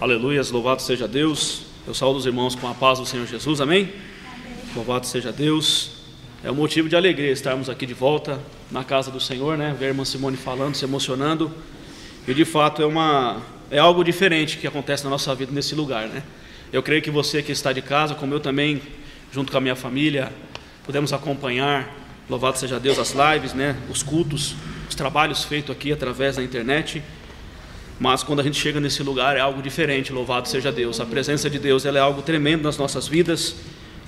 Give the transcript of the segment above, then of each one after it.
Aleluias, louvado seja Deus. Eu saúdo os irmãos com a paz do Senhor Jesus, amém? Louvado seja Deus. É um motivo de alegria estarmos aqui de volta na casa do Senhor, né? Ver a irmã Simone falando, se emocionando. E de fato é, uma, é algo diferente que acontece na nossa vida nesse lugar, né? Eu creio que você que está de casa, como eu também, junto com a minha família, podemos acompanhar, louvado seja Deus, as lives, né? Os cultos, os trabalhos feitos aqui através da internet. Mas quando a gente chega nesse lugar é algo diferente, louvado seja Deus. A presença de Deus é algo tremendo nas nossas vidas.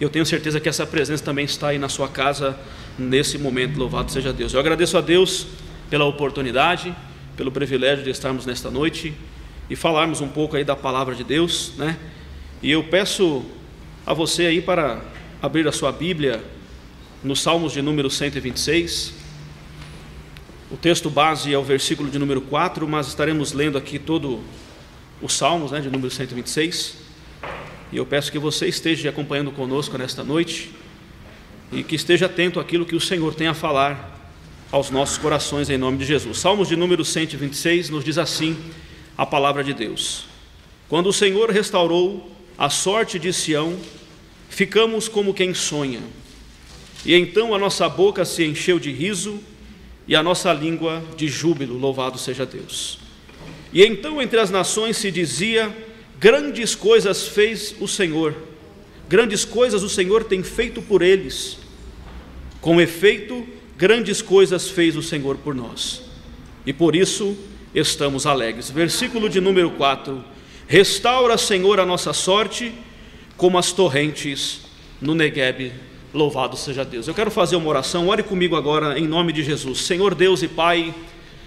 Eu tenho certeza que essa presença também está aí na sua casa nesse momento, louvado seja Deus. Eu agradeço a Deus pela oportunidade, pelo privilégio de estarmos nesta noite e falarmos um pouco aí da palavra de Deus, né? E eu peço a você aí para abrir a sua Bíblia no Salmos de número 126. O texto base é o versículo de número 4, mas estaremos lendo aqui todo os Salmos, né, de número 126. E eu peço que você esteja acompanhando conosco nesta noite e que esteja atento àquilo que o Senhor tem a falar aos nossos corações em nome de Jesus. Salmos de número 126 nos diz assim a palavra de Deus: Quando o Senhor restaurou a sorte de Sião, ficamos como quem sonha. E então a nossa boca se encheu de riso e a nossa língua de júbilo, louvado seja Deus. E então entre as nações se dizia: grandes coisas fez o Senhor, grandes coisas o Senhor tem feito por eles. Com efeito, grandes coisas fez o Senhor por nós, e por isso estamos alegres. Versículo de número 4: Restaura, Senhor, a nossa sorte, como as torrentes no Neguebe Louvado seja Deus. Eu quero fazer uma oração, ore comigo agora em nome de Jesus. Senhor Deus e Pai,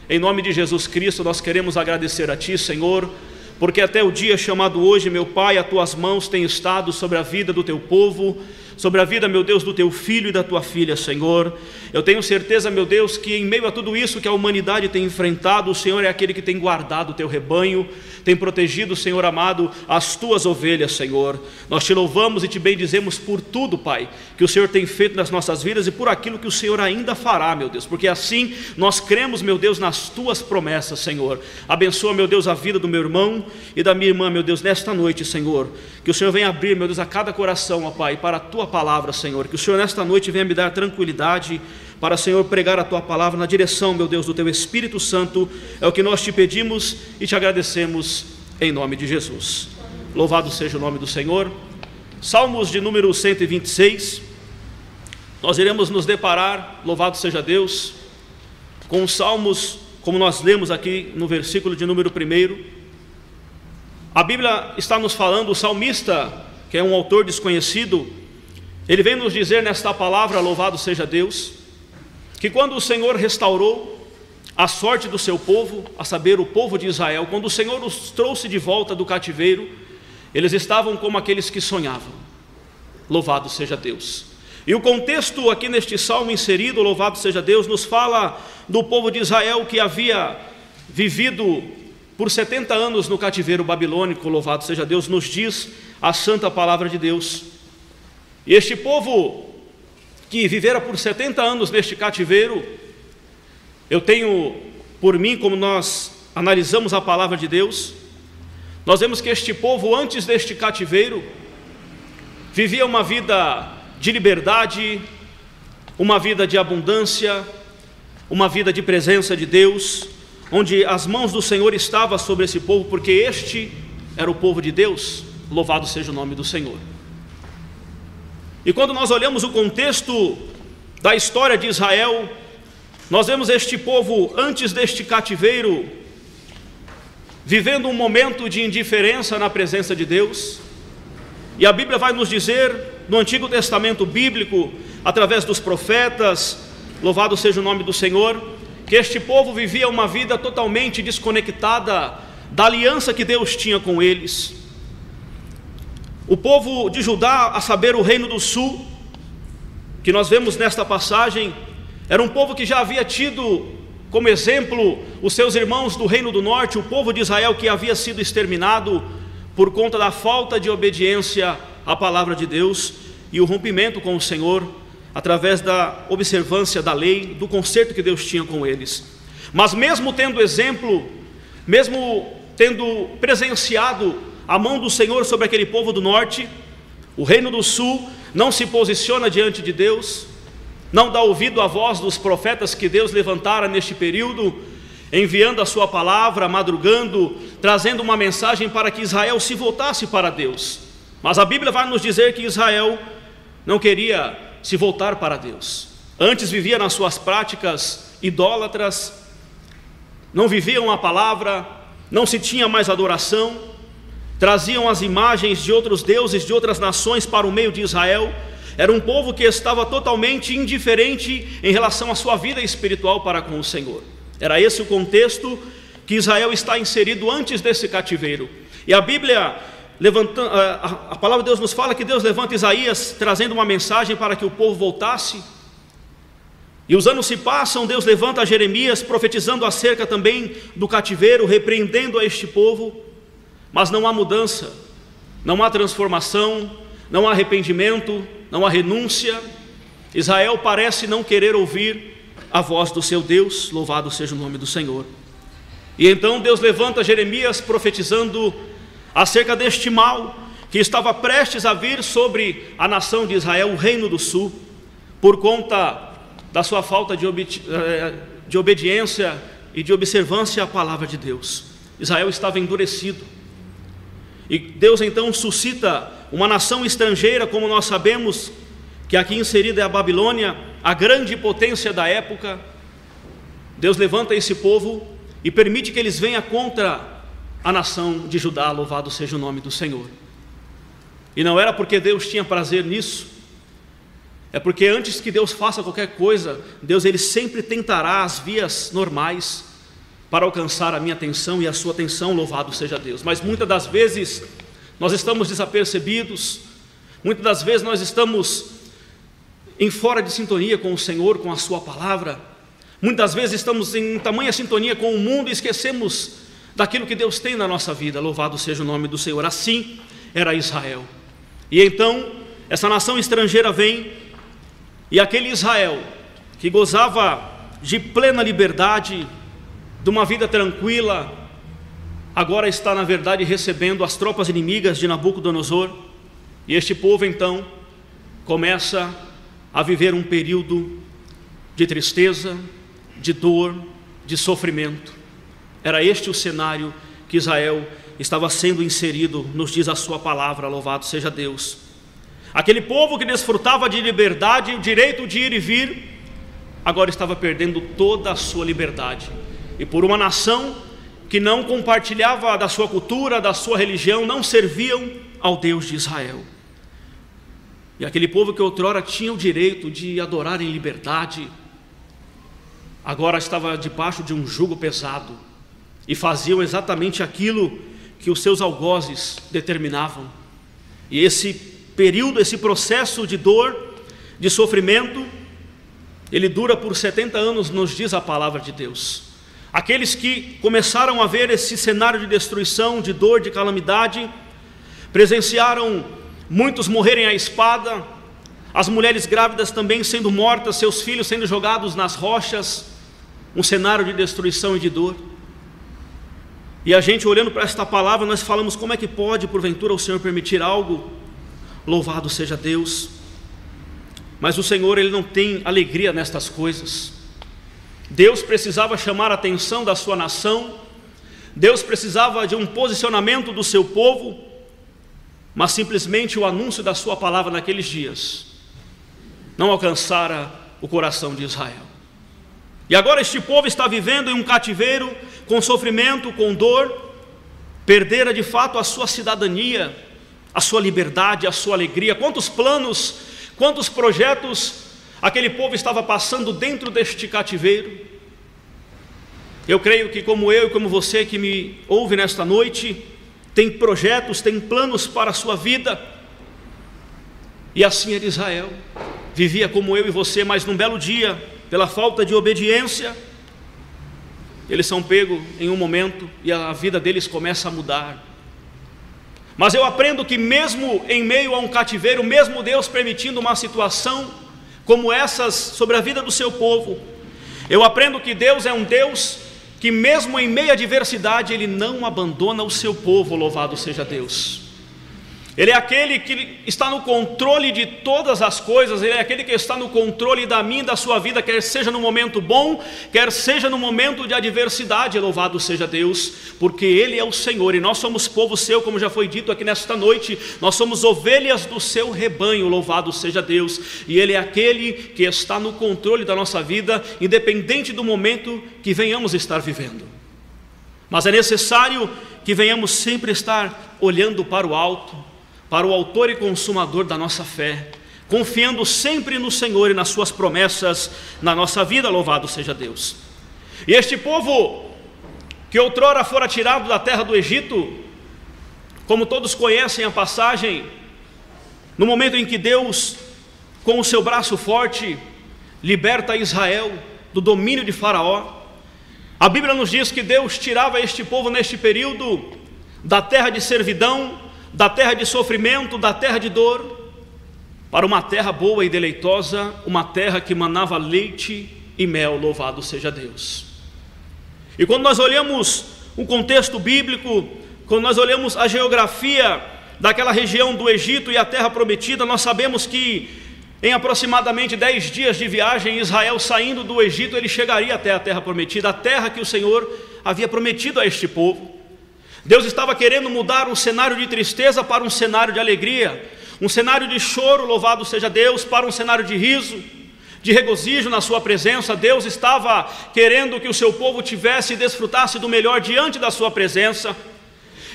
em nome de Jesus Cristo, nós queremos agradecer a Ti, Senhor, porque até o dia chamado hoje, meu Pai, as Tuas mãos têm estado sobre a vida do Teu povo, sobre a vida, meu Deus, do Teu filho e da Tua filha, Senhor. Eu tenho certeza, meu Deus, que em meio a tudo isso que a humanidade tem enfrentado, o Senhor é aquele que tem guardado o Teu rebanho, tem protegido, Senhor amado, as tuas ovelhas, Senhor. Nós te louvamos e te bendizemos por tudo, Pai, que o Senhor tem feito nas nossas vidas e por aquilo que o Senhor ainda fará, meu Deus, porque assim nós cremos, meu Deus, nas tuas promessas, Senhor. Abençoa, meu Deus, a vida do meu irmão e da minha irmã, meu Deus, nesta noite, Senhor. Que o Senhor venha abrir, meu Deus, a cada coração, ó Pai, para a tua palavra, Senhor. Que o Senhor nesta noite venha me dar tranquilidade para, Senhor, pregar a tua palavra na direção, meu Deus, do teu Espírito Santo. É o que nós te pedimos e te agradecemos em nome de Jesus. Louvado seja o nome do Senhor. Salmos de número 126. Nós iremos nos deparar, louvado seja Deus, com os salmos, como nós lemos aqui no versículo de número 1. A Bíblia está nos falando, o salmista, que é um autor desconhecido, ele vem nos dizer nesta palavra, louvado seja Deus, que quando o Senhor restaurou a sorte do seu povo, a saber, o povo de Israel, quando o Senhor os trouxe de volta do cativeiro, eles estavam como aqueles que sonhavam. Louvado seja Deus. E o contexto aqui neste salmo inserido, louvado seja Deus, nos fala do povo de Israel que havia vivido por 70 anos no cativeiro babilônico, louvado seja Deus, nos diz a santa palavra de Deus. Este povo que vivera por 70 anos neste cativeiro, eu tenho por mim, como nós analisamos a palavra de Deus, nós vemos que este povo, antes deste cativeiro, vivia uma vida de liberdade, uma vida de abundância, uma vida de presença de Deus, onde as mãos do Senhor estavam sobre esse povo, porque este era o povo de Deus, louvado seja o nome do Senhor. E quando nós olhamos o contexto da história de Israel, nós vemos este povo antes deste cativeiro vivendo um momento de indiferença na presença de Deus. E a Bíblia vai nos dizer, no Antigo Testamento bíblico, através dos profetas, louvado seja o nome do Senhor, que este povo vivia uma vida totalmente desconectada da aliança que Deus tinha com eles. O povo de Judá, a saber, o reino do sul, que nós vemos nesta passagem, era um povo que já havia tido como exemplo os seus irmãos do reino do norte, o povo de Israel que havia sido exterminado por conta da falta de obediência à palavra de Deus e o rompimento com o Senhor através da observância da lei, do conserto que Deus tinha com eles. Mas mesmo tendo exemplo, mesmo tendo presenciado a mão do Senhor sobre aquele povo do norte. O reino do sul não se posiciona diante de Deus, não dá ouvido à voz dos profetas que Deus levantara neste período, enviando a sua palavra, madrugando, trazendo uma mensagem para que Israel se voltasse para Deus. Mas a Bíblia vai nos dizer que Israel não queria se voltar para Deus. Antes vivia nas suas práticas idólatras, não viviam a palavra, não se tinha mais adoração, traziam as imagens de outros deuses de outras nações para o meio de Israel. Era um povo que estava totalmente indiferente em relação à sua vida espiritual para com o Senhor. Era esse o contexto que Israel está inserido antes desse cativeiro. E a Bíblia levantando, a, palavra de Deus nos fala que Deus levanta Isaías trazendo uma mensagem para que o povo voltasse. E os anos se passam, Deus levanta Jeremias profetizando acerca também do cativeiro, repreendendo a este povo, mas não há mudança, não há transformação, não há arrependimento, não há renúncia. Israel parece não querer ouvir a voz do seu Deus, louvado seja o nome do Senhor. E então Deus levanta Jeremias profetizando acerca deste mal que estava prestes a vir sobre a nação de Israel, o reino do sul, por conta da sua falta de, obedi eh, de obediência e de observância à palavra de Deus. Israel estava endurecido. E Deus então suscita uma nação estrangeira, como nós sabemos, que aqui inserida é a Babilônia, a grande potência da época. Deus levanta esse povo e permite que eles venham contra a nação de Judá, louvado seja o nome do Senhor. E não era porque Deus tinha prazer nisso, é porque antes que Deus faça qualquer coisa, Deus ele sempre tentará as vias normais para alcançar a minha atenção e a sua atenção, louvado seja Deus. Mas muitas das vezes nós estamos desapercebidos, muitas das vezes nós estamos em fora de sintonia com o Senhor, com a sua palavra. Muitas vezes estamos em tamanha sintonia com o mundo e esquecemos daquilo que Deus tem na nossa vida. Louvado seja o nome do Senhor. Assim era Israel. E então, essa nação estrangeira vem, e aquele Israel que gozava de plena liberdade, de uma vida tranquila, agora está, na verdade, recebendo as tropas inimigas de Nabucodonosor, e este povo então começa a viver um período de tristeza, de dor, de sofrimento. Era este o cenário que Israel estava sendo inserido, nos diz a sua palavra, louvado seja Deus. Aquele povo que desfrutava de liberdade, o direito de ir e vir, agora estava perdendo toda a sua liberdade. E por uma nação que não compartilhava da sua cultura, da sua religião, não serviam ao Deus de Israel. E aquele povo que outrora tinha o direito de adorar em liberdade, agora estava debaixo de um jugo pesado e faziam exatamente aquilo que os seus algozes determinavam. E esse período, esse processo de dor, de sofrimento, ele dura por 70 anos, nos diz a palavra de Deus. Aqueles que começaram a ver esse cenário de destruição, de dor, de calamidade, presenciaram muitos morrerem à espada, as mulheres grávidas também sendo mortas, seus filhos sendo jogados nas rochas, um cenário de destruição e de dor. E a gente olhando para esta palavra, nós falamos como é que pode, porventura, o Senhor permitir algo? Louvado seja Deus. Mas o Senhor, ele não tem alegria nestas coisas. Deus precisava chamar a atenção da sua nação, Deus precisava de um posicionamento do seu povo, mas simplesmente o anúncio da sua palavra naqueles dias não alcançara o coração de Israel. E agora este povo está vivendo em um cativeiro com sofrimento, com dor, perdera de fato a sua cidadania, a sua liberdade, a sua alegria. Quantos planos, quantos projetos aquele povo estava passando dentro deste cativeiro. Eu creio que, como eu e como você que me ouve nesta noite, tem projetos, tem planos para a sua vida. E assim era Israel, vivia como eu e você, mas num belo dia, pela falta de obediência, eles são pegos em um momento e a vida deles começa a mudar. Mas eu aprendo que, mesmo em meio a um cativeiro, mesmo Deus permitindo uma situação como essas sobre a vida do seu povo, eu aprendo que Deus é um Deus que, mesmo em meio à adversidade, Ele não abandona o seu povo, louvado seja Deus. Ele é aquele que está no controle de todas as coisas, Ele é aquele que está no controle da minha e da sua vida, quer seja no momento bom, quer seja no momento de adversidade, louvado seja Deus, porque Ele é o Senhor e nós somos povo seu, como já foi dito aqui nesta noite, nós somos ovelhas do seu rebanho, louvado seja Deus, e Ele é aquele que está no controle da nossa vida, independente do momento que venhamos estar vivendo. Mas é necessário que venhamos sempre estar olhando para o alto, para o Autor e Consumador da nossa fé, confiando sempre no Senhor e nas Suas promessas na nossa vida, louvado seja Deus. E este povo, que outrora fora tirado da terra do Egito, como todos conhecem a passagem, no momento em que Deus, com o seu braço forte, liberta Israel do domínio de Faraó, a Bíblia nos diz que Deus tirava este povo neste período da terra de servidão da terra de sofrimento, da terra de dor, para uma terra boa e deleitosa, uma terra que manava leite e mel, louvado seja Deus. E quando nós olhamos o contexto bíblico, quando nós olhamos a geografia daquela região do Egito e a terra prometida, nós sabemos que em aproximadamente dez dias de viagem, Israel saindo do Egito, ele chegaria até a terra prometida, a terra que o Senhor havia prometido a este povo. Deus estava querendo mudar um cenário de tristeza para um cenário de alegria, um cenário de choro, louvado seja Deus, para um cenário de riso, de regozijo na Sua presença. Deus estava querendo que o seu povo tivesse e desfrutasse do melhor diante da Sua presença.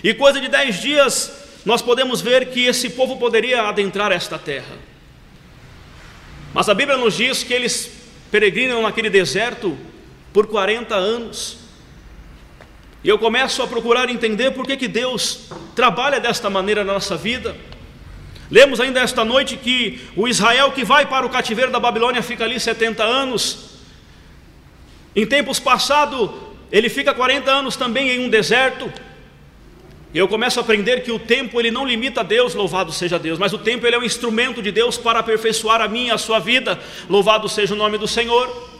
E coisa de dez dias, nós podemos ver que esse povo poderia adentrar esta terra. Mas a Bíblia nos diz que eles peregrinam naquele deserto por 40 anos. E eu começo a procurar entender por que, que Deus trabalha desta maneira na nossa vida. Lemos ainda esta noite que o Israel que vai para o cativeiro da Babilônia fica ali 70 anos. Em tempos passados, ele fica 40 anos também em um deserto. E eu começo a aprender que o tempo ele não limita Deus, louvado seja Deus, mas o tempo ele é um instrumento de Deus para aperfeiçoar a minha e a sua vida, louvado seja o nome do Senhor.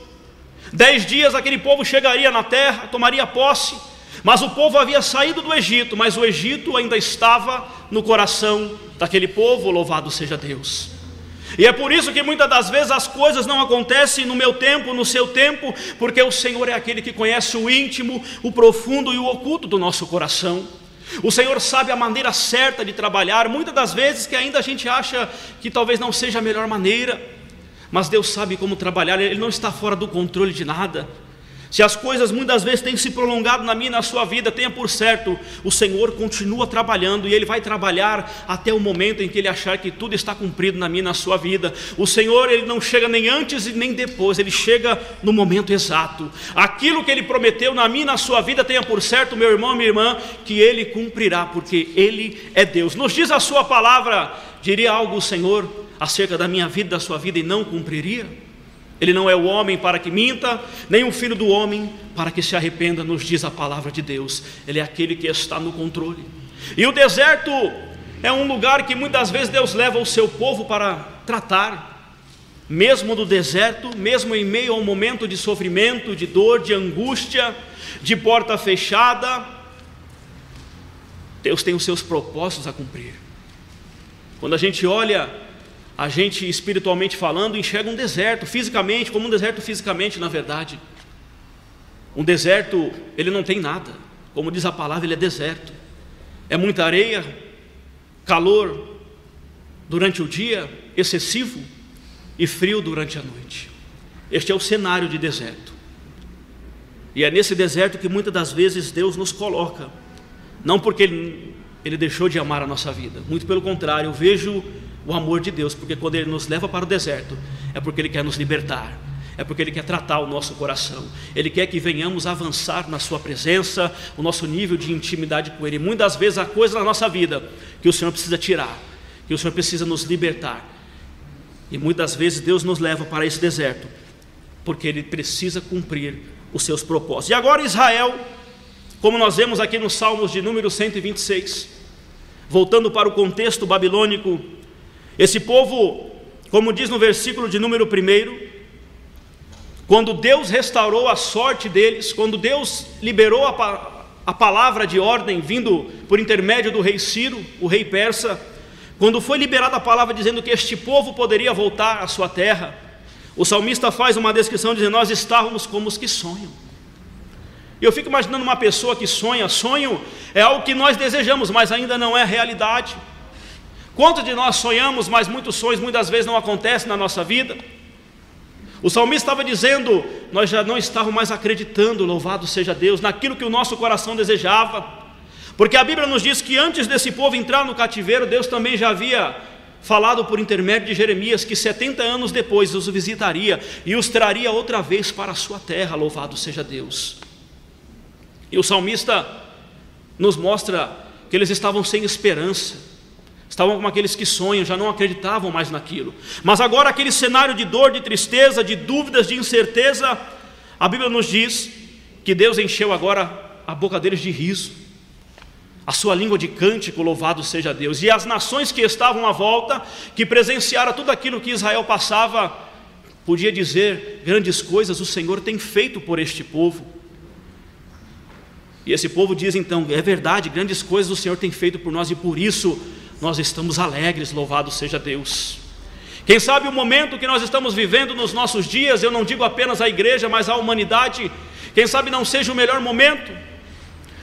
Dez dias aquele povo chegaria na terra, tomaria posse, mas o povo havia saído do Egito, mas o Egito ainda estava no coração daquele povo, louvado seja Deus. E é por isso que muitas das vezes as coisas não acontecem no meu tempo, no seu tempo, porque o Senhor é aquele que conhece o íntimo, o profundo e o oculto do nosso coração. O Senhor sabe a maneira certa de trabalhar, muitas das vezes que ainda a gente acha que talvez não seja a melhor maneira, mas Deus sabe como trabalhar, Ele não está fora do controle de nada. Se as coisas muitas vezes têm se prolongado na minha e na sua vida, tenha por certo, o Senhor continua trabalhando e Ele vai trabalhar até o momento em que Ele achar que tudo está cumprido na minha e na sua vida. O Senhor, Ele não chega nem antes e nem depois, Ele chega no momento exato. Aquilo que Ele prometeu na minha e na sua vida, tenha por certo, meu irmão, minha irmã, que Ele cumprirá, porque Ele é Deus. Nos diz a Sua palavra, diria algo o Senhor acerca da minha vida, da sua vida e não cumpriria? Ele não é o homem para que minta, nem o filho do homem para que se arrependa, nos diz a palavra de Deus. Ele é aquele que está no controle. E o deserto é um lugar que muitas vezes Deus leva o seu povo para tratar, mesmo no deserto, mesmo em meio a um momento de sofrimento, de dor, de angústia, de porta fechada. Deus tem os seus propósitos a cumprir. Quando a gente olha a gente espiritualmente falando enxerga um deserto, fisicamente, como um deserto fisicamente, na verdade. Um deserto, ele não tem nada, como diz a palavra, ele é deserto. É muita areia, calor durante o dia, excessivo, e frio durante a noite. Este é o cenário de deserto. E é nesse deserto que muitas das vezes Deus nos coloca, não porque Ele, ele deixou de amar a nossa vida, muito pelo contrário, eu vejo o amor de Deus, porque quando Ele nos leva para o deserto, é porque Ele quer nos libertar, é porque Ele quer tratar o nosso coração, Ele quer que venhamos avançar na Sua presença, o nosso nível de intimidade com Ele. Muitas vezes há coisas na nossa vida que o Senhor precisa tirar, que o Senhor precisa nos libertar, e muitas vezes Deus nos leva para esse deserto, porque Ele precisa cumprir os seus propósitos. E agora Israel, como nós vemos aqui nos Salmos de número 126, voltando para o contexto babilônico esse povo, como diz no versículo de número 1, quando Deus restaurou a sorte deles, quando Deus liberou a, a palavra de ordem vindo por intermédio do rei Ciro, o rei persa, quando foi liberada a palavra dizendo que este povo poderia voltar à sua terra, o salmista faz uma descrição dizendo: Nós estávamos como os que sonham. E eu fico imaginando uma pessoa que sonha, sonho é algo que nós desejamos, mas ainda não é realidade. Quantos de nós sonhamos, mas muitos sonhos muitas vezes não acontecem na nossa vida? O salmista estava dizendo: Nós já não estávamos mais acreditando, louvado seja Deus, naquilo que o nosso coração desejava, porque a Bíblia nos diz que antes desse povo entrar no cativeiro, Deus também já havia falado por intermédio de Jeremias que 70 anos depois os visitaria e os traria outra vez para a sua terra, louvado seja Deus. E o salmista nos mostra que eles estavam sem esperança, Estavam como aqueles que sonham, já não acreditavam mais naquilo. Mas agora, aquele cenário de dor, de tristeza, de dúvidas, de incerteza, a Bíblia nos diz que Deus encheu agora a boca deles de riso, a sua língua de cântico, louvado seja Deus. E as nações que estavam à volta, que presenciaram tudo aquilo que Israel passava, podia dizer grandes coisas o Senhor tem feito por este povo. E esse povo diz então: é verdade, grandes coisas o Senhor tem feito por nós e por isso nós estamos alegres, louvado seja Deus. Quem sabe o momento que nós estamos vivendo nos nossos dias, eu não digo apenas a igreja, mas a humanidade, quem sabe não seja o melhor momento.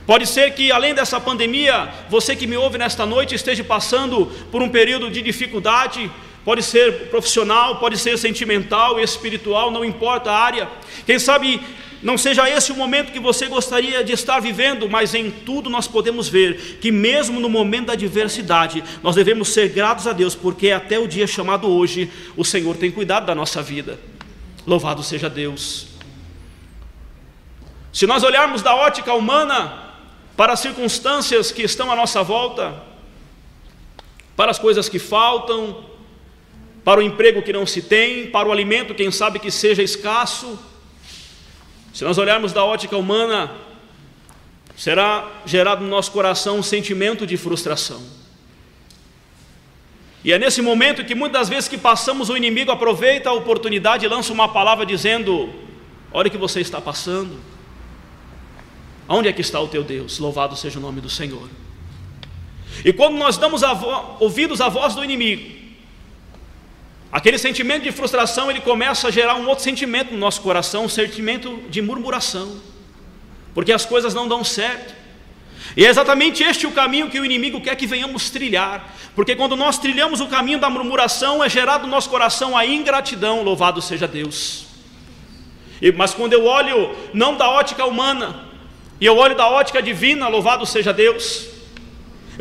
Pode ser que além dessa pandemia, você que me ouve nesta noite esteja passando por um período de dificuldade, pode ser profissional, pode ser sentimental, espiritual, não importa a área. Quem sabe não seja esse o momento que você gostaria de estar vivendo, mas em tudo nós podemos ver que, mesmo no momento da adversidade, nós devemos ser gratos a Deus, porque até o dia chamado hoje, o Senhor tem cuidado da nossa vida. Louvado seja Deus. Se nós olharmos da ótica humana para as circunstâncias que estão à nossa volta, para as coisas que faltam, para o emprego que não se tem, para o alimento, quem sabe que seja escasso, se nós olharmos da ótica humana, será gerado no nosso coração um sentimento de frustração. E é nesse momento que muitas vezes que passamos, o inimigo aproveita a oportunidade e lança uma palavra dizendo: Olha o que você está passando. Onde é que está o teu Deus? Louvado seja o nome do Senhor. E quando nós damos ouvidos à voz do inimigo, Aquele sentimento de frustração, ele começa a gerar um outro sentimento no nosso coração, um sentimento de murmuração, porque as coisas não dão certo. E é exatamente este o caminho que o inimigo quer que venhamos trilhar, porque quando nós trilhamos o caminho da murmuração, é gerado no nosso coração a ingratidão, louvado seja Deus. E, mas quando eu olho não da ótica humana, e eu olho da ótica divina, louvado seja Deus,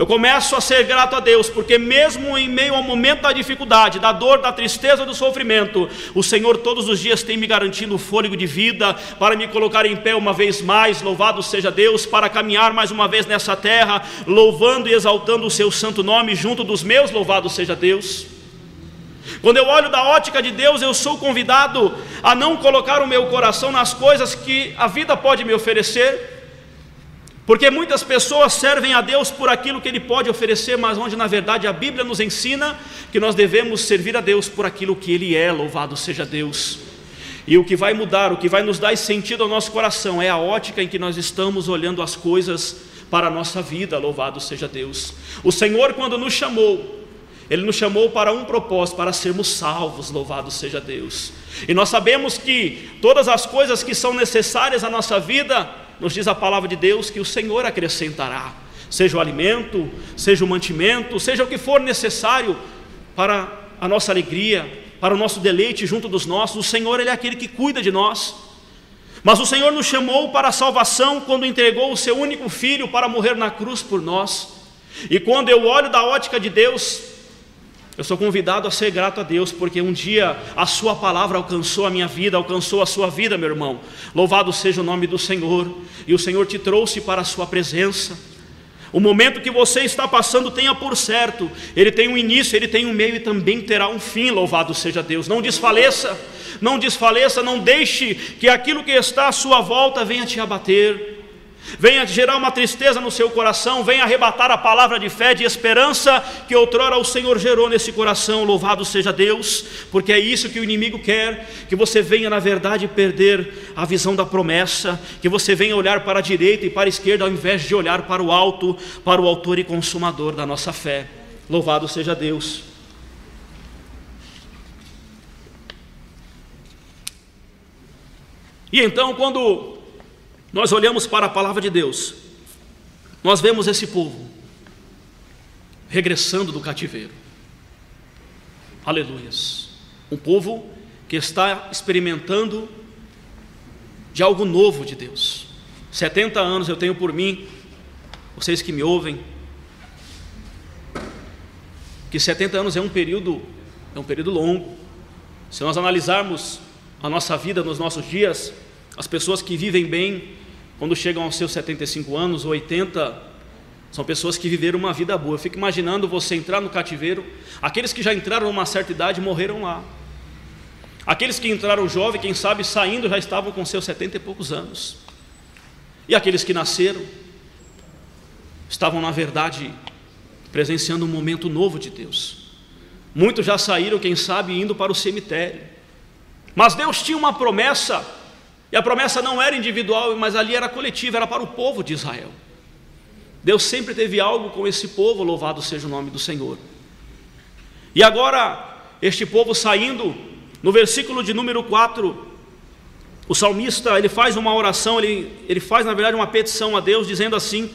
eu começo a ser grato a Deus, porque mesmo em meio ao momento da dificuldade, da dor, da tristeza, do sofrimento, o Senhor todos os dias tem me garantido o fôlego de vida para me colocar em pé uma vez mais, louvado seja Deus, para caminhar mais uma vez nessa terra, louvando e exaltando o seu santo nome junto dos meus, louvado seja Deus. Quando eu olho da ótica de Deus, eu sou convidado a não colocar o meu coração nas coisas que a vida pode me oferecer, porque muitas pessoas servem a Deus por aquilo que Ele pode oferecer, mas onde na verdade a Bíblia nos ensina que nós devemos servir a Deus por aquilo que Ele é, louvado seja Deus. E o que vai mudar, o que vai nos dar sentido ao nosso coração é a ótica em que nós estamos olhando as coisas para a nossa vida, louvado seja Deus. O Senhor, quando nos chamou, Ele nos chamou para um propósito, para sermos salvos, louvado seja Deus. E nós sabemos que todas as coisas que são necessárias à nossa vida, nos diz a palavra de Deus que o Senhor acrescentará, seja o alimento, seja o mantimento, seja o que for necessário para a nossa alegria, para o nosso deleite junto dos nossos. O Senhor, Ele é aquele que cuida de nós. Mas o Senhor nos chamou para a salvação quando entregou o seu único filho para morrer na cruz por nós. E quando eu olho da ótica de Deus, eu sou convidado a ser grato a Deus, porque um dia a Sua palavra alcançou a minha vida, alcançou a sua vida, meu irmão. Louvado seja o nome do Senhor, e o Senhor te trouxe para a Sua presença. O momento que você está passando, tenha por certo, ele tem um início, ele tem um meio e também terá um fim, louvado seja Deus. Não desfaleça, não desfaleça, não deixe que aquilo que está à sua volta venha te abater. Venha gerar uma tristeza no seu coração, venha arrebatar a palavra de fé, de esperança que outrora o Senhor gerou nesse coração. Louvado seja Deus, porque é isso que o inimigo quer: que você venha, na verdade, perder a visão da promessa, que você venha olhar para a direita e para a esquerda, ao invés de olhar para o alto, para o Autor e Consumador da nossa fé. Louvado seja Deus. E então, quando nós olhamos para a palavra de Deus, nós vemos esse povo regressando do cativeiro. Aleluias. Um povo que está experimentando de algo novo de Deus. 70 anos eu tenho por mim, vocês que me ouvem, que 70 anos é um período, é um período longo. Se nós analisarmos a nossa vida nos nossos dias, as pessoas que vivem bem, quando chegam aos seus 75 anos ou 80, são pessoas que viveram uma vida boa. Eu fico imaginando você entrar no cativeiro, aqueles que já entraram numa certa idade morreram lá. Aqueles que entraram jovem, quem sabe saindo já estavam com seus 70 e poucos anos. E aqueles que nasceram estavam na verdade presenciando um momento novo de Deus. Muitos já saíram, quem sabe, indo para o cemitério. Mas Deus tinha uma promessa e a promessa não era individual, mas ali era coletiva, era para o povo de Israel. Deus sempre teve algo com esse povo, louvado seja o nome do Senhor. E agora, este povo saindo, no versículo de número 4, o salmista, ele faz uma oração, ele, ele faz na verdade uma petição a Deus, dizendo assim: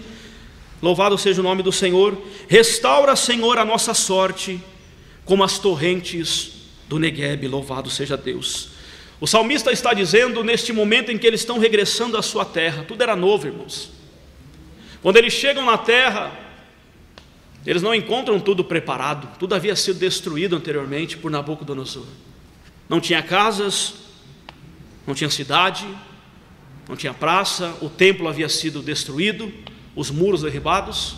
Louvado seja o nome do Senhor, restaura, Senhor, a nossa sorte, como as torrentes do Negueb, louvado seja Deus. O salmista está dizendo neste momento em que eles estão regressando à sua terra, tudo era novo, irmãos. Quando eles chegam na terra, eles não encontram tudo preparado, tudo havia sido destruído anteriormente por Nabucodonosor. Não tinha casas, não tinha cidade, não tinha praça, o templo havia sido destruído, os muros derribados.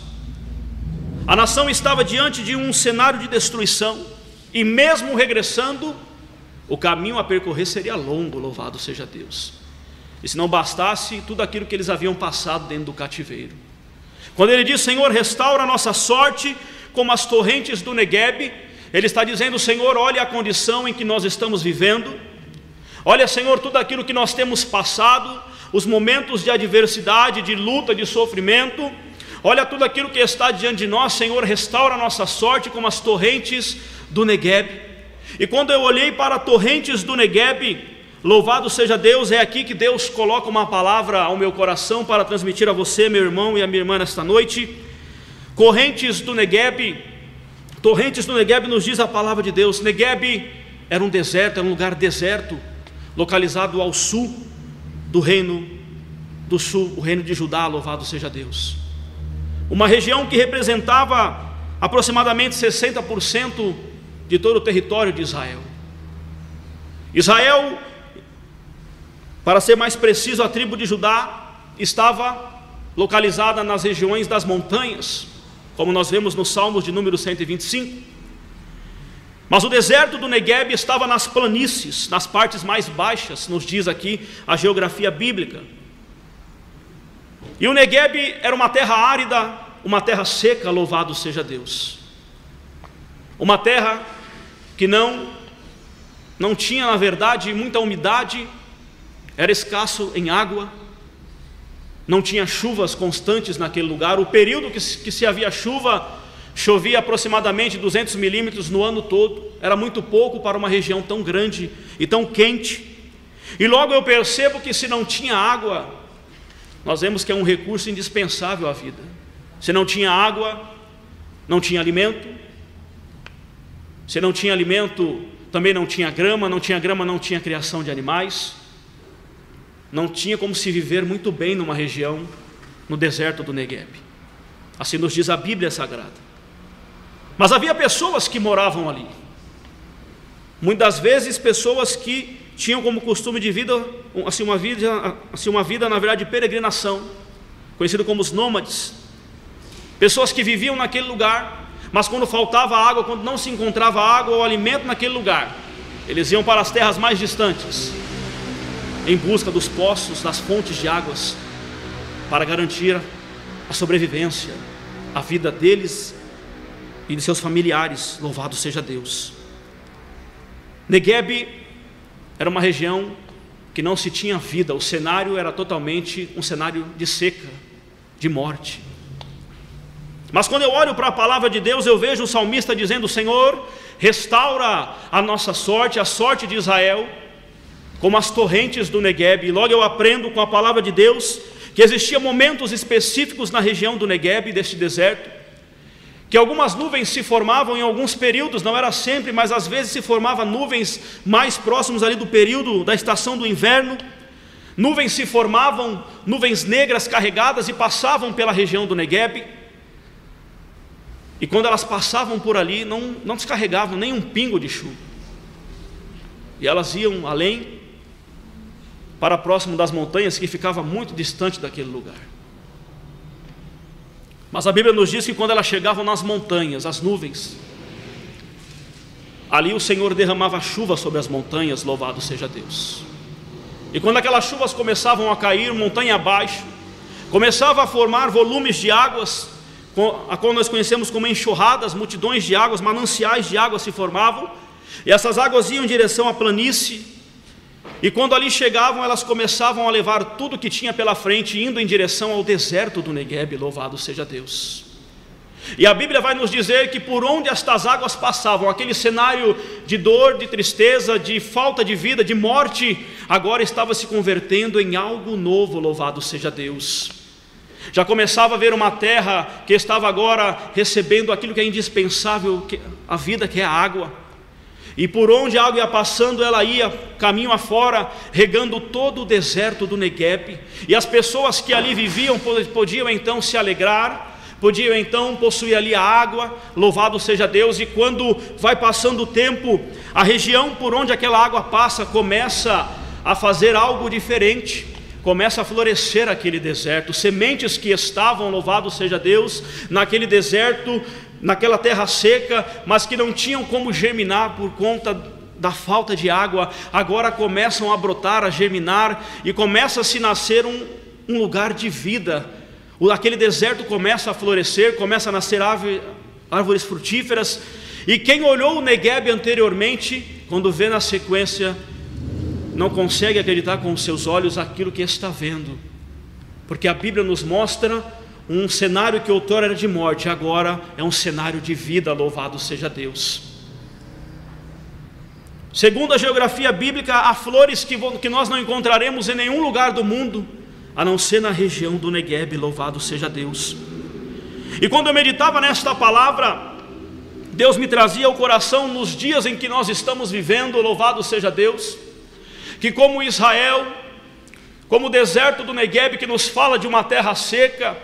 A nação estava diante de um cenário de destruição, e mesmo regressando, o caminho a percorrer seria longo, louvado seja Deus. E se não bastasse tudo aquilo que eles haviam passado dentro do cativeiro. Quando ele diz, Senhor, restaura a nossa sorte como as torrentes do Negueb, ele está dizendo, Senhor, olha a condição em que nós estamos vivendo. Olha, Senhor, tudo aquilo que nós temos passado, os momentos de adversidade, de luta, de sofrimento. Olha tudo aquilo que está diante de nós, Senhor, restaura a nossa sorte como as torrentes do Negueb. E quando eu olhei para torrentes do Negueb, louvado seja Deus, é aqui que Deus coloca uma palavra ao meu coração para transmitir a você, meu irmão e a minha irmã nesta noite. Correntes do Negueb, torrentes do Negueb nos diz a palavra de Deus. Negueb era um deserto, era um lugar deserto, localizado ao sul do reino do sul, o reino de Judá, louvado seja Deus. Uma região que representava aproximadamente 60% de todo o território de Israel. Israel, para ser mais preciso, a tribo de Judá estava localizada nas regiões das montanhas, como nós vemos no Salmos de número 125. Mas o deserto do Negueb estava nas planícies, nas partes mais baixas, nos diz aqui a geografia bíblica. E o Negueb era uma terra árida, uma terra seca, louvado seja Deus. Uma terra que não não tinha, na verdade, muita umidade, era escasso em água, não tinha chuvas constantes naquele lugar. O período que, que se havia chuva, chovia aproximadamente 200 milímetros no ano todo, era muito pouco para uma região tão grande e tão quente. E logo eu percebo que se não tinha água, nós vemos que é um recurso indispensável à vida. Se não tinha água, não tinha alimento, se não tinha alimento, também não tinha grama, não tinha grama, não tinha criação de animais. Não tinha como se viver muito bem numa região no deserto do Negev. Assim nos diz a Bíblia Sagrada. Mas havia pessoas que moravam ali. Muitas vezes pessoas que tinham como costume de vida assim uma vida, assim uma vida na verdade de peregrinação, conhecido como os nômades. Pessoas que viviam naquele lugar mas quando faltava água, quando não se encontrava água ou alimento naquele lugar, eles iam para as terras mais distantes, em busca dos poços, das fontes de águas. para garantir a sobrevivência, a vida deles e de seus familiares. Louvado seja Deus. Negueb era uma região que não se tinha vida, o cenário era totalmente um cenário de seca, de morte. Mas quando eu olho para a palavra de Deus, eu vejo o salmista dizendo: Senhor, restaura a nossa sorte, a sorte de Israel, como as torrentes do Negueb. E logo eu aprendo com a palavra de Deus que existiam momentos específicos na região do Negueb, deste deserto, que algumas nuvens se formavam em alguns períodos, não era sempre, mas às vezes se formavam nuvens mais próximos ali do período da estação do inverno. Nuvens se formavam, nuvens negras carregadas e passavam pela região do Negueb. E quando elas passavam por ali, não, não descarregavam nem um pingo de chuva. E elas iam além, para próximo das montanhas, que ficava muito distante daquele lugar. Mas a Bíblia nos diz que quando elas chegavam nas montanhas, as nuvens, ali o Senhor derramava chuva sobre as montanhas, louvado seja Deus. E quando aquelas chuvas começavam a cair montanha abaixo, começava a formar volumes de águas, a qual nós conhecemos como enxurradas, multidões de águas, mananciais de água se formavam, e essas águas iam em direção à planície, e quando ali chegavam, elas começavam a levar tudo que tinha pela frente, indo em direção ao deserto do Negueb, louvado seja Deus. E a Bíblia vai nos dizer que por onde estas águas passavam, aquele cenário de dor, de tristeza, de falta de vida, de morte, agora estava se convertendo em algo novo, louvado seja Deus. Já começava a ver uma terra que estava agora recebendo aquilo que é indispensável, a vida que é a água. E por onde a água ia passando, ela ia caminho afora, regando todo o deserto do Negueb. E as pessoas que ali viviam podiam então se alegrar, podiam então possuir ali a água, louvado seja Deus. E quando vai passando o tempo, a região por onde aquela água passa começa a fazer algo diferente começa a florescer aquele deserto, sementes que estavam, louvado seja Deus, naquele deserto, naquela terra seca, mas que não tinham como germinar por conta da falta de água, agora começam a brotar, a germinar e começa a se nascer um, um lugar de vida. Aquele deserto começa a florescer, começa a nascer árvore, árvores frutíferas. E quem olhou o Negueb anteriormente, quando vê na sequência não consegue acreditar com os seus olhos aquilo que está vendo, porque a Bíblia nos mostra um cenário que outrora era de morte, agora é um cenário de vida, louvado seja Deus. Segundo a geografia bíblica, há flores que, que nós não encontraremos em nenhum lugar do mundo, a não ser na região do Negueb, louvado seja Deus. E quando eu meditava nesta palavra, Deus me trazia ao coração nos dias em que nós estamos vivendo, louvado seja Deus que como Israel, como o deserto do Negueb que nos fala de uma terra seca,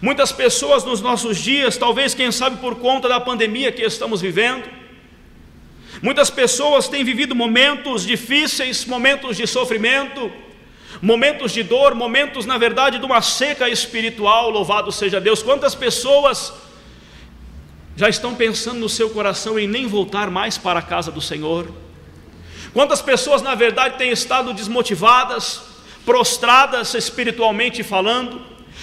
muitas pessoas nos nossos dias, talvez quem sabe por conta da pandemia que estamos vivendo, muitas pessoas têm vivido momentos difíceis, momentos de sofrimento, momentos de dor, momentos na verdade de uma seca espiritual, louvado seja Deus. Quantas pessoas já estão pensando no seu coração em nem voltar mais para a casa do Senhor? Quantas pessoas, na verdade, têm estado desmotivadas, prostradas espiritualmente falando?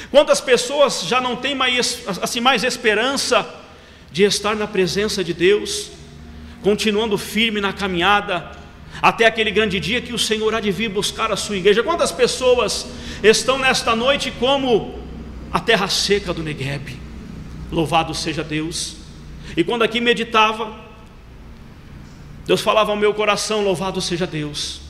Quantas pessoas já não têm mais, assim, mais esperança de estar na presença de Deus, continuando firme na caminhada, até aquele grande dia que o Senhor há de vir buscar a sua igreja? Quantas pessoas estão nesta noite como a terra seca do Negueb? Louvado seja Deus. E quando aqui meditava, Deus falava ao meu coração: louvado seja Deus,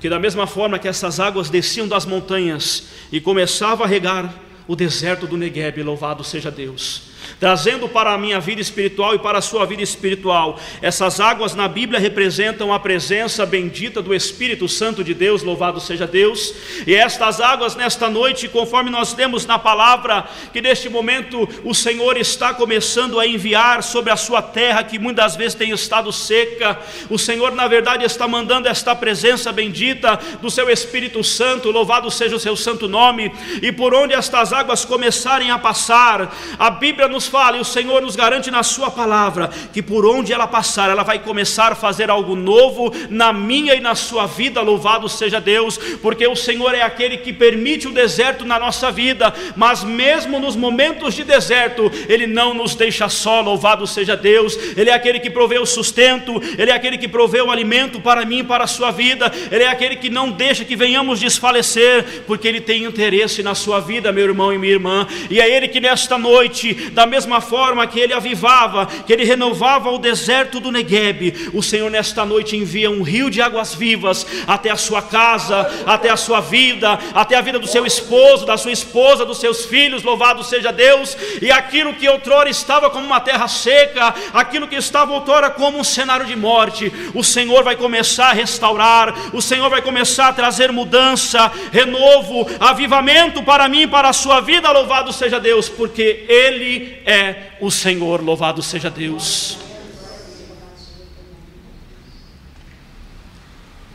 que da mesma forma que essas águas desciam das montanhas e começavam a regar o deserto do Negueb, louvado seja Deus trazendo para a minha vida espiritual e para a sua vida espiritual. Essas águas na Bíblia representam a presença bendita do Espírito Santo de Deus, louvado seja Deus. E estas águas nesta noite, conforme nós temos na palavra, que neste momento o Senhor está começando a enviar sobre a sua terra que muitas vezes tem estado seca. O Senhor, na verdade, está mandando esta presença bendita do seu Espírito Santo, louvado seja o seu santo nome. E por onde estas águas começarem a passar, a Bíblia nos fala, e o Senhor nos garante na Sua palavra, que por onde ela passar, ela vai começar a fazer algo novo na minha e na sua vida. Louvado seja Deus, porque o Senhor é aquele que permite o deserto na nossa vida, mas mesmo nos momentos de deserto, Ele não nos deixa só. Louvado seja Deus, Ele é aquele que provê o sustento, Ele é aquele que provê o alimento para mim e para a sua vida, Ele é aquele que não deixa que venhamos desfalecer, porque Ele tem interesse na sua vida, meu irmão e minha irmã, e é Ele que nesta noite, da mesma forma que Ele avivava, que Ele renovava o deserto do Negueb, o Senhor nesta noite envia um rio de águas vivas até a sua casa, até a sua vida, até a vida do seu esposo, da sua esposa, dos seus filhos, louvado seja Deus, e aquilo que outrora estava como uma terra seca, aquilo que estava outrora como um cenário de morte, o Senhor vai começar a restaurar, o Senhor vai começar a trazer mudança, renovo, avivamento para mim, para a sua vida, louvado seja Deus, porque Ele é o Senhor, louvado seja Deus.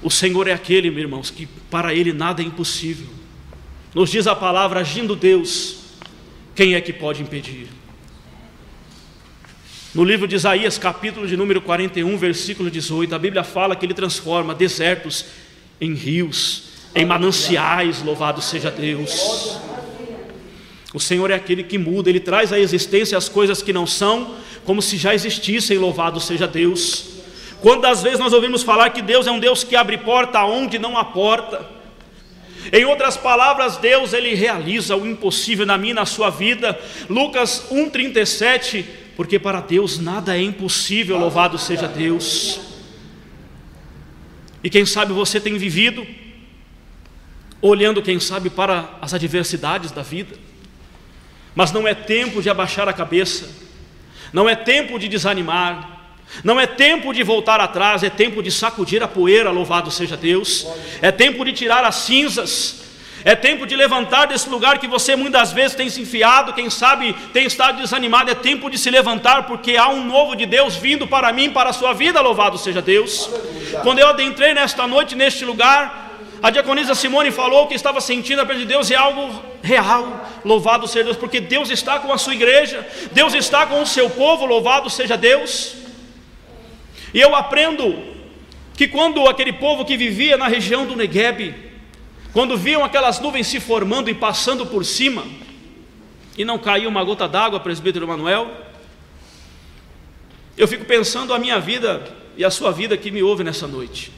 O Senhor é aquele, meus irmãos, que para Ele nada é impossível. Nos diz a palavra, agindo Deus, quem é que pode impedir? No livro de Isaías, capítulo de número 41, versículo 18, a Bíblia fala que Ele transforma desertos em rios, em mananciais, louvado seja Deus. O Senhor é aquele que muda, Ele traz à existência as coisas que não são, como se já existissem, louvado seja Deus. Quantas vezes nós ouvimos falar que Deus é um Deus que abre porta onde não há porta? Em outras palavras, Deus ele realiza o impossível na minha e na sua vida. Lucas 1:37, porque para Deus nada é impossível, louvado seja Deus. E quem sabe você tem vivido olhando, quem sabe, para as adversidades da vida. Mas não é tempo de abaixar a cabeça. Não é tempo de desanimar. Não é tempo de voltar atrás, é tempo de sacudir a poeira, louvado seja Deus. É tempo de tirar as cinzas. É tempo de levantar desse lugar que você muitas vezes tem se enfiado, quem sabe tem estado desanimado. É tempo de se levantar, porque há um novo de Deus vindo para mim, para a sua vida, louvado seja Deus. Quando eu adentrei nesta noite, neste lugar, a diaconisa Simone falou que estava sentindo a presença de Deus e é algo real. Louvado seja Deus, porque Deus está com a sua igreja, Deus está com o seu povo, louvado seja Deus. E eu aprendo que quando aquele povo que vivia na região do Negueb, quando viam aquelas nuvens se formando e passando por cima, e não caiu uma gota d'água, presbítero Manuel, eu fico pensando a minha vida e a sua vida que me ouve nessa noite.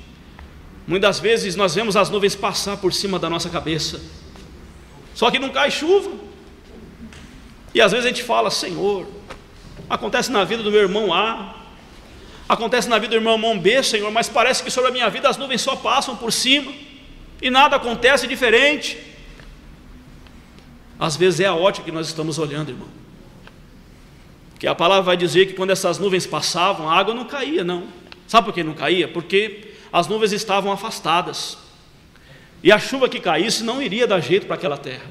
Muitas vezes nós vemos as nuvens passar por cima da nossa cabeça, só que não cai chuva. E às vezes a gente fala, Senhor, acontece na vida do meu irmão A, Acontece na vida do irmão B, Senhor, mas parece que sobre a minha vida as nuvens só passam por cima e nada acontece diferente. Às vezes é a ótica que nós estamos olhando, irmão. Que a palavra vai dizer que quando essas nuvens passavam, a água não caía, não. Sabe por que não caía? Porque as nuvens estavam afastadas. E a chuva que caísse não iria dar jeito para aquela terra.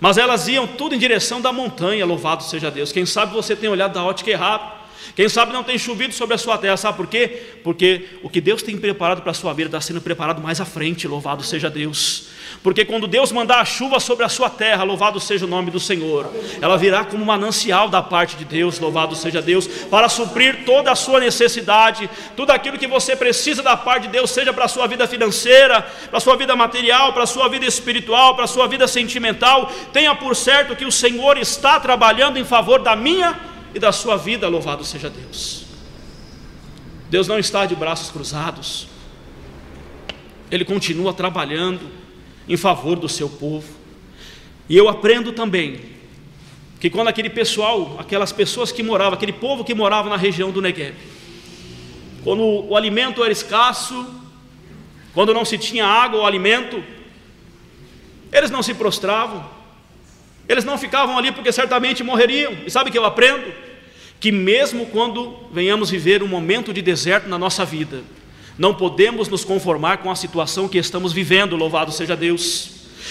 Mas elas iam tudo em direção da montanha, louvado seja Deus. Quem sabe você tem olhado da ótica errada. Quem sabe não tem chovido sobre a sua terra, sabe por quê? Porque o que Deus tem preparado para a sua vida está sendo preparado mais à frente, louvado seja Deus. Porque quando Deus mandar a chuva sobre a sua terra, louvado seja o nome do Senhor, ela virá como manancial da parte de Deus, louvado seja Deus, para suprir toda a sua necessidade, tudo aquilo que você precisa da parte de Deus, seja para a sua vida financeira, para a sua vida material, para a sua vida espiritual, para a sua vida sentimental. Tenha por certo que o Senhor está trabalhando em favor da minha e da sua vida, louvado seja Deus. Deus não está de braços cruzados, Ele continua trabalhando em favor do seu povo. E eu aprendo também que quando aquele pessoal, aquelas pessoas que moravam, aquele povo que morava na região do Negev, quando o alimento era escasso, quando não se tinha água ou alimento, eles não se prostravam, eles não ficavam ali porque certamente morreriam. E sabe o que eu aprendo? Que mesmo quando venhamos viver um momento de deserto na nossa vida, não podemos nos conformar com a situação que estamos vivendo, louvado seja Deus.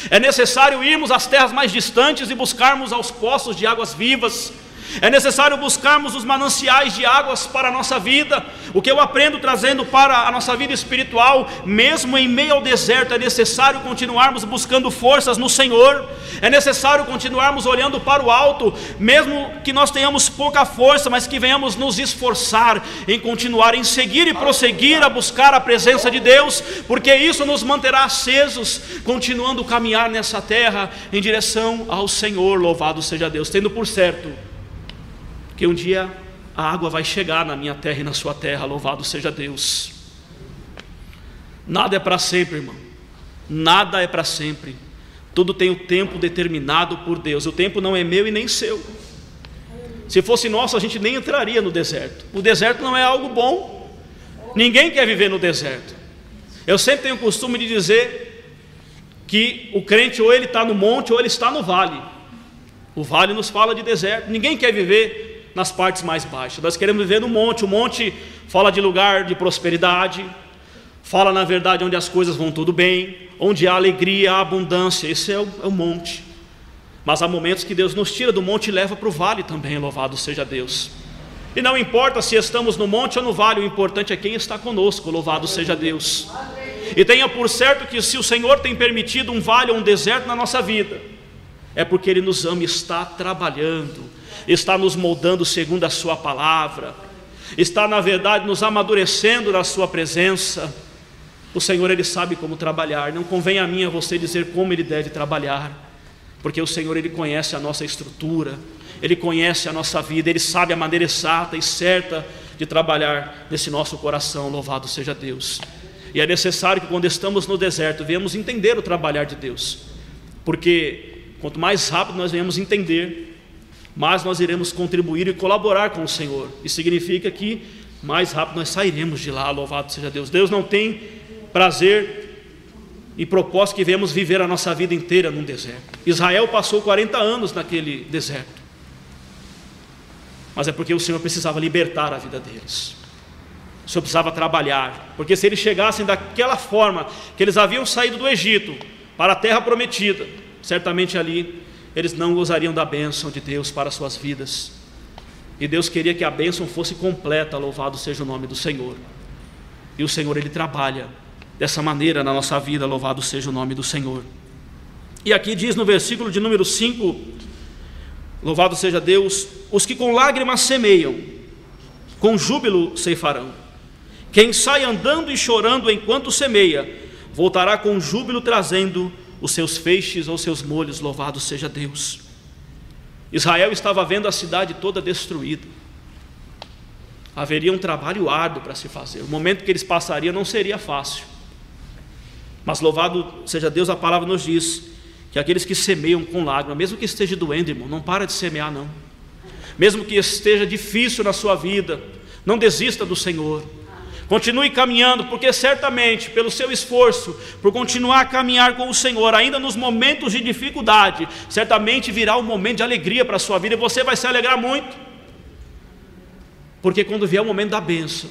É necessário irmos às terras mais distantes e buscarmos aos poços de águas vivas. É necessário buscarmos os mananciais de águas para a nossa vida. O que eu aprendo trazendo para a nossa vida espiritual, mesmo em meio ao deserto, é necessário continuarmos buscando forças no Senhor. É necessário continuarmos olhando para o alto, mesmo que nós tenhamos pouca força, mas que venhamos nos esforçar em continuar, em seguir e prosseguir a buscar a presença de Deus, porque isso nos manterá acesos, continuando caminhar nessa terra em direção ao Senhor. Louvado seja Deus, tendo por certo que um dia a água vai chegar na minha terra e na sua terra, louvado seja Deus. Nada é para sempre, irmão. Nada é para sempre. Tudo tem o tempo determinado por Deus. O tempo não é meu e nem seu. Se fosse nosso, a gente nem entraria no deserto. O deserto não é algo bom. Ninguém quer viver no deserto. Eu sempre tenho o costume de dizer que o crente ou ele está no monte ou ele está no vale. O vale nos fala de deserto. Ninguém quer viver nas partes mais baixas. Nós queremos viver no monte. O monte fala de lugar de prosperidade, fala na verdade onde as coisas vão tudo bem, onde há alegria, há abundância. Esse é o, é o monte. Mas há momentos que Deus nos tira do monte e leva para o vale também, louvado seja Deus. E não importa se estamos no monte ou no vale, o importante é quem está conosco, louvado seja Deus. E tenha por certo que se o Senhor tem permitido um vale ou um deserto na nossa vida, é porque Ele nos ama e está trabalhando, está nos moldando segundo a Sua palavra, está, na verdade, nos amadurecendo na Sua presença. O Senhor, Ele sabe como trabalhar, não convém a mim a você dizer como Ele deve trabalhar, porque o Senhor, Ele conhece a nossa estrutura, Ele conhece a nossa vida, Ele sabe a maneira exata e certa de trabalhar nesse nosso coração, louvado seja Deus. E é necessário que quando estamos no deserto, venhamos entender o trabalhar de Deus, porque quanto mais rápido nós venhamos entender, mais nós iremos contribuir e colaborar com o Senhor. Isso significa que mais rápido nós sairemos de lá, louvado seja Deus. Deus não tem prazer e propósito que venhamos viver a nossa vida inteira num deserto. Israel passou 40 anos naquele deserto. Mas é porque o Senhor precisava libertar a vida deles. O Senhor precisava trabalhar, porque se eles chegassem daquela forma que eles haviam saído do Egito para a terra prometida, certamente ali eles não gozariam da bênção de Deus para as suas vidas. E Deus queria que a bênção fosse completa, louvado seja o nome do Senhor. E o Senhor, Ele trabalha dessa maneira na nossa vida, louvado seja o nome do Senhor. E aqui diz no versículo de número 5, louvado seja Deus, os que com lágrimas semeiam, com júbilo ceifarão. Quem sai andando e chorando enquanto semeia, voltará com júbilo trazendo os seus feixes ou seus molhos, louvado seja Deus. Israel estava vendo a cidade toda destruída. Haveria um trabalho árduo para se fazer. O momento que eles passariam não seria fácil. Mas louvado seja Deus, a palavra nos diz que aqueles que semeiam com lágrimas, mesmo que esteja doendo, irmão, não para de semear, não. Mesmo que esteja difícil na sua vida, não desista do Senhor. Continue caminhando, porque certamente, pelo seu esforço, por continuar a caminhar com o Senhor, ainda nos momentos de dificuldade, certamente virá um momento de alegria para a sua vida e você vai se alegrar muito. Porque quando vier o momento da bênção,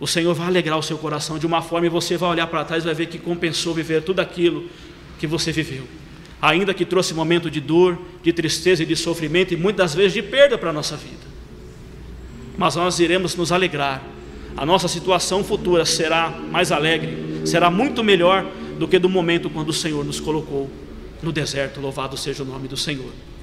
o Senhor vai alegrar o seu coração de uma forma e você vai olhar para trás e vai ver que compensou viver tudo aquilo que você viveu. Ainda que trouxe momento de dor, de tristeza e de sofrimento e muitas vezes de perda para a nossa vida. Mas nós iremos nos alegrar a nossa situação futura será mais alegre, será muito melhor do que do momento quando o Senhor nos colocou no deserto. Louvado seja o nome do Senhor.